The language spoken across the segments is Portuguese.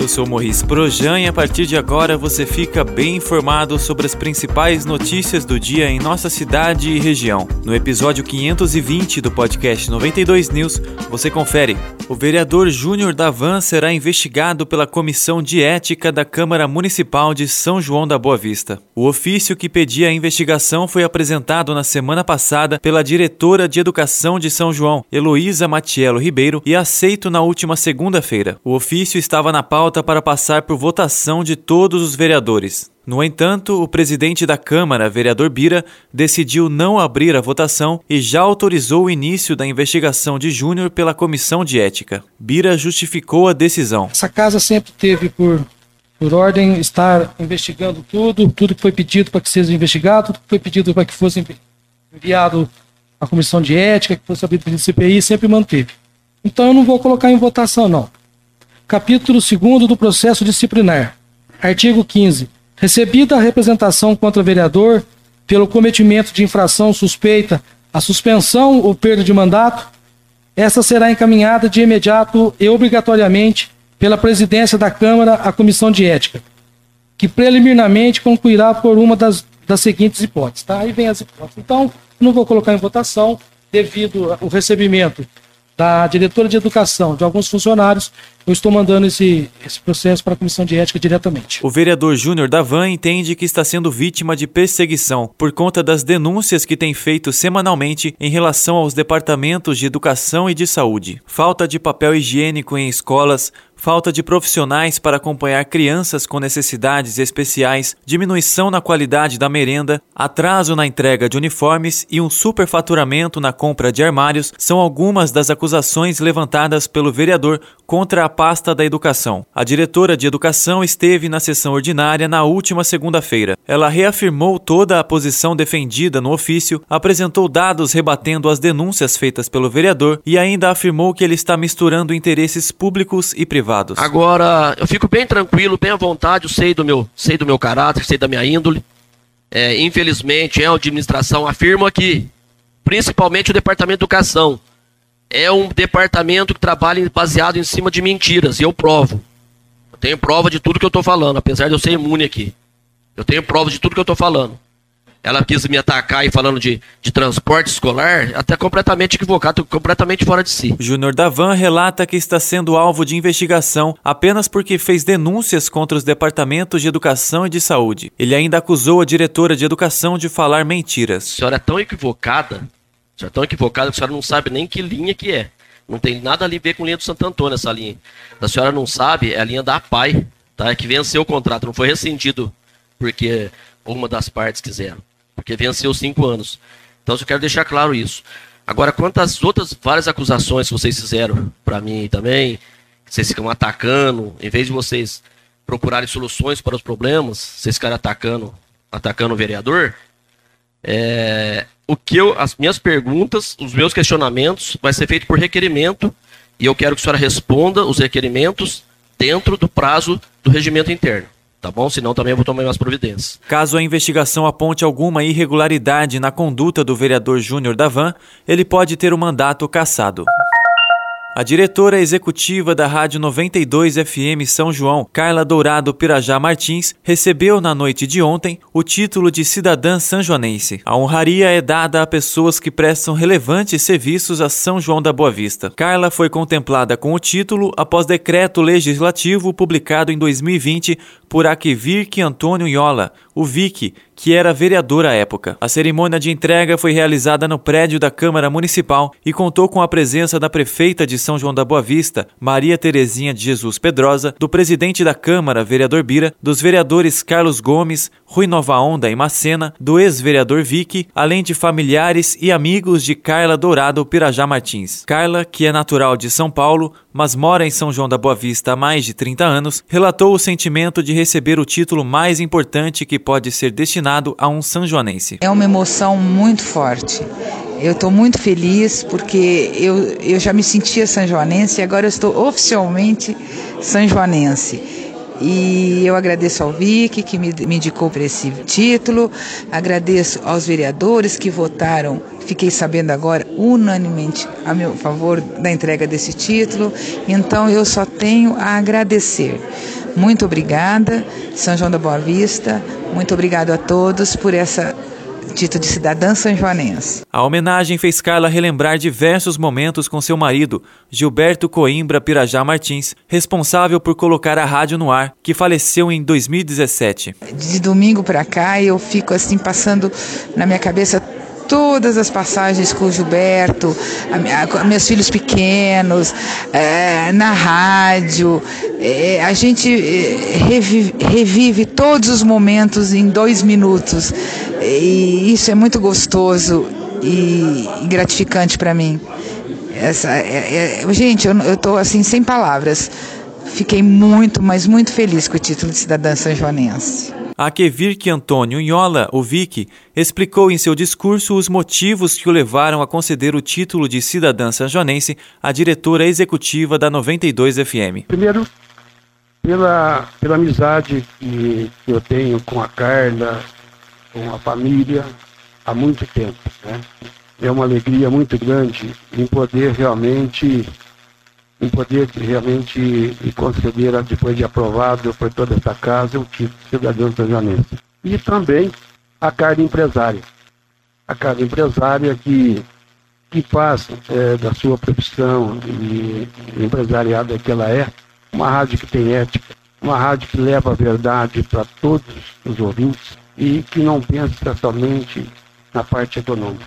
Eu sou Morris Projan e a partir de agora você fica bem informado sobre as principais notícias do dia em nossa cidade e região. No episódio 520 do podcast 92 News, você confere. O vereador Júnior Davan será investigado pela Comissão de Ética da Câmara Municipal de São João da Boa Vista. O ofício que pedia a investigação foi apresentado na semana passada pela diretora de Educação de São João, Heloísa Matiello Ribeiro, e aceito na última segunda-feira. O ofício estava na pauta pauta para passar por votação de todos os vereadores. No entanto, o presidente da Câmara, vereador Bira, decidiu não abrir a votação e já autorizou o início da investigação de Júnior pela comissão de ética. Bira justificou a decisão. Essa casa sempre teve por, por ordem estar investigando tudo, tudo que foi pedido para que seja investigado, tudo que foi pedido para que fosse enviado à comissão de ética, que fosse abrido pelo CPI, sempre manteve. Então eu não vou colocar em votação, não. Capítulo 2 do processo disciplinar. Artigo 15. Recebida a representação contra vereador pelo cometimento de infração suspeita a suspensão ou perda de mandato, essa será encaminhada de imediato e obrigatoriamente pela presidência da Câmara à Comissão de Ética, que preliminarmente concluirá por uma das, das seguintes hipóteses. Tá? Aí vem as hipóteses. Então, não vou colocar em votação, devido ao recebimento da diretora de educação, de alguns funcionários, eu estou mandando esse, esse processo para a comissão de ética diretamente. O vereador Júnior Davan entende que está sendo vítima de perseguição por conta das denúncias que tem feito semanalmente em relação aos departamentos de educação e de saúde. Falta de papel higiênico em escolas, falta de profissionais para acompanhar crianças com necessidades especiais, diminuição na qualidade da merenda, atraso na entrega de uniformes e um superfaturamento na compra de armários são algumas das acusações levantadas pelo vereador contra a pasta da educação. A diretora de educação esteve na sessão ordinária na última segunda-feira. Ela reafirmou toda a posição defendida no ofício, apresentou dados rebatendo as denúncias feitas pelo vereador e ainda afirmou que ele está misturando interesses públicos e privados privados. Agora, eu fico bem tranquilo, bem à vontade, eu sei do meu, sei do meu caráter, sei da minha índole. É, infelizmente, a administração afirma que, principalmente o Departamento de Educação, é um departamento que trabalha baseado em cima de mentiras, e eu provo. Eu tenho prova de tudo que eu estou falando, apesar de eu ser imune aqui. Eu tenho prova de tudo que eu estou falando ela quis me atacar e falando de, de transporte escolar, até completamente equivocado, completamente fora de si. Júnior Davan relata que está sendo alvo de investigação apenas porque fez denúncias contra os departamentos de educação e de saúde. Ele ainda acusou a diretora de educação de falar mentiras. A senhora é tão equivocada, a senhora é tão equivocada que a senhora não sabe nem que linha que é. Não tem nada a ver com linha do Santo Antônio essa linha. A senhora não sabe, é a linha da APAI, tá? É que venceu o contrato, não foi rescindido porque uma das partes quiseram porque venceu cinco anos. Então eu quero deixar claro isso. Agora, quanto às outras várias acusações que vocês fizeram para mim também, vocês ficam atacando, em vez de vocês procurarem soluções para os problemas, vocês ficaram atacando, atacando o vereador, é, o que eu, as minhas perguntas, os meus questionamentos, vai ser feito por requerimento e eu quero que a senhora responda os requerimentos dentro do prazo do regimento interno tá bom? Senão também eu vou tomar umas providências. Caso a investigação aponte alguma irregularidade na conduta do vereador Júnior Davan, ele pode ter o mandato cassado. A diretora executiva da Rádio 92 FM São João, Carla Dourado Pirajá Martins, recebeu na noite de ontem o título de cidadã sanjoanense. A honraria é dada a pessoas que prestam relevantes serviços a São João da Boa Vista. Carla foi contemplada com o título após decreto legislativo publicado em 2020 por Akvirk Antônio Iola, o Vic, que era vereador à época. A cerimônia de entrega foi realizada no prédio da Câmara Municipal e contou com a presença da prefeita de São João da Boa Vista, Maria Terezinha de Jesus Pedrosa, do presidente da Câmara, vereador Bira, dos vereadores Carlos Gomes, Rui Nova Onda e Macena, do ex-vereador Vic, além de familiares e amigos de Carla Dourado Pirajá Martins. Carla, que é natural de São Paulo, mas mora em São João da Boa Vista há mais de 30 anos, relatou o sentimento de receber o título mais importante que pode ser destinado a um sanjoanense. É uma emoção muito forte. Eu estou muito feliz porque eu, eu já me sentia sanjoanense e agora eu estou oficialmente sanjoanense. E eu agradeço ao Vic, que me, me indicou para esse título, agradeço aos vereadores que votaram, fiquei sabendo agora, unanimemente a meu favor da entrega desse título. Então eu só tenho a agradecer. Muito obrigada, São João da Boa Vista. Muito obrigado a todos por essa título de cidadã sanjoanense. A homenagem fez Carla relembrar diversos momentos com seu marido, Gilberto Coimbra Pirajá Martins, responsável por colocar a rádio no ar, que faleceu em 2017. De domingo para cá eu fico assim passando na minha cabeça todas as passagens com o Gilberto, a, a, meus filhos pequenos, é, na rádio. É, a gente é, revive, revive, todos os momentos em dois minutos. E isso é muito gostoso e, e gratificante para mim. Essa, é, é, gente, eu estou assim sem palavras. Fiquei muito, mas muito feliz com o título de cidadã sanjoanense. A Kevirk Antônio Nhola, o Vic, explicou em seu discurso os motivos que o levaram a conceder o título de cidadã sanjonense à diretora executiva da 92 FM. Primeiro, pela, pela amizade que, que eu tenho com a Carla, com a família, há muito tempo. Né? É uma alegria muito grande em poder realmente em poder realmente e conceder, depois de aprovado por toda essa casa, o título de cidadão sanjanense. E também a carga empresária. A carga empresária que, que faz é, da sua profissão e empresariada que ela é, uma rádio que tem ética, uma rádio que leva a verdade para todos os ouvintes e que não pensa somente na parte econômica.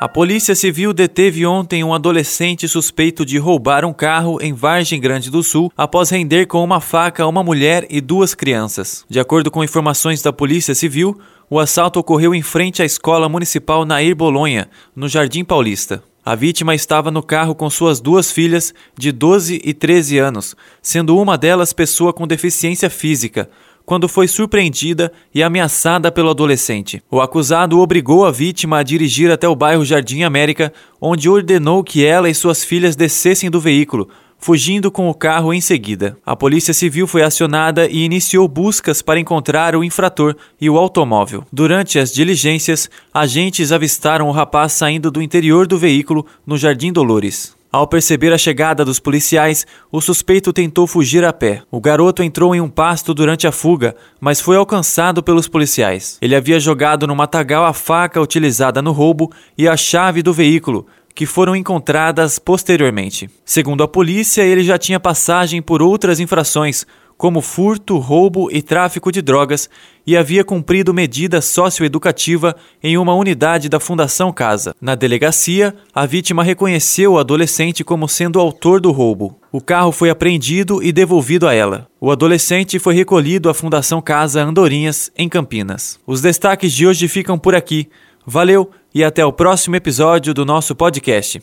A Polícia Civil deteve ontem um adolescente suspeito de roubar um carro em Vargem Grande do Sul após render com uma faca uma mulher e duas crianças. De acordo com informações da Polícia Civil, o assalto ocorreu em frente à Escola Municipal Nair Bolonha, no Jardim Paulista. A vítima estava no carro com suas duas filhas, de 12 e 13 anos, sendo uma delas pessoa com deficiência física, quando foi surpreendida e ameaçada pelo adolescente. O acusado obrigou a vítima a dirigir até o bairro Jardim América, onde ordenou que ela e suas filhas descessem do veículo, fugindo com o carro em seguida. A Polícia Civil foi acionada e iniciou buscas para encontrar o infrator e o automóvel. Durante as diligências, agentes avistaram o rapaz saindo do interior do veículo no Jardim Dolores. Ao perceber a chegada dos policiais, o suspeito tentou fugir a pé. O garoto entrou em um pasto durante a fuga, mas foi alcançado pelos policiais. Ele havia jogado no matagal a faca utilizada no roubo e a chave do veículo, que foram encontradas posteriormente. Segundo a polícia, ele já tinha passagem por outras infrações, como furto, roubo e tráfico de drogas e havia cumprido medida socioeducativa em uma unidade da Fundação Casa. Na delegacia, a vítima reconheceu o adolescente como sendo o autor do roubo. O carro foi apreendido e devolvido a ela. O adolescente foi recolhido à Fundação Casa Andorinhas, em Campinas. Os destaques de hoje ficam por aqui. Valeu e até o próximo episódio do nosso podcast.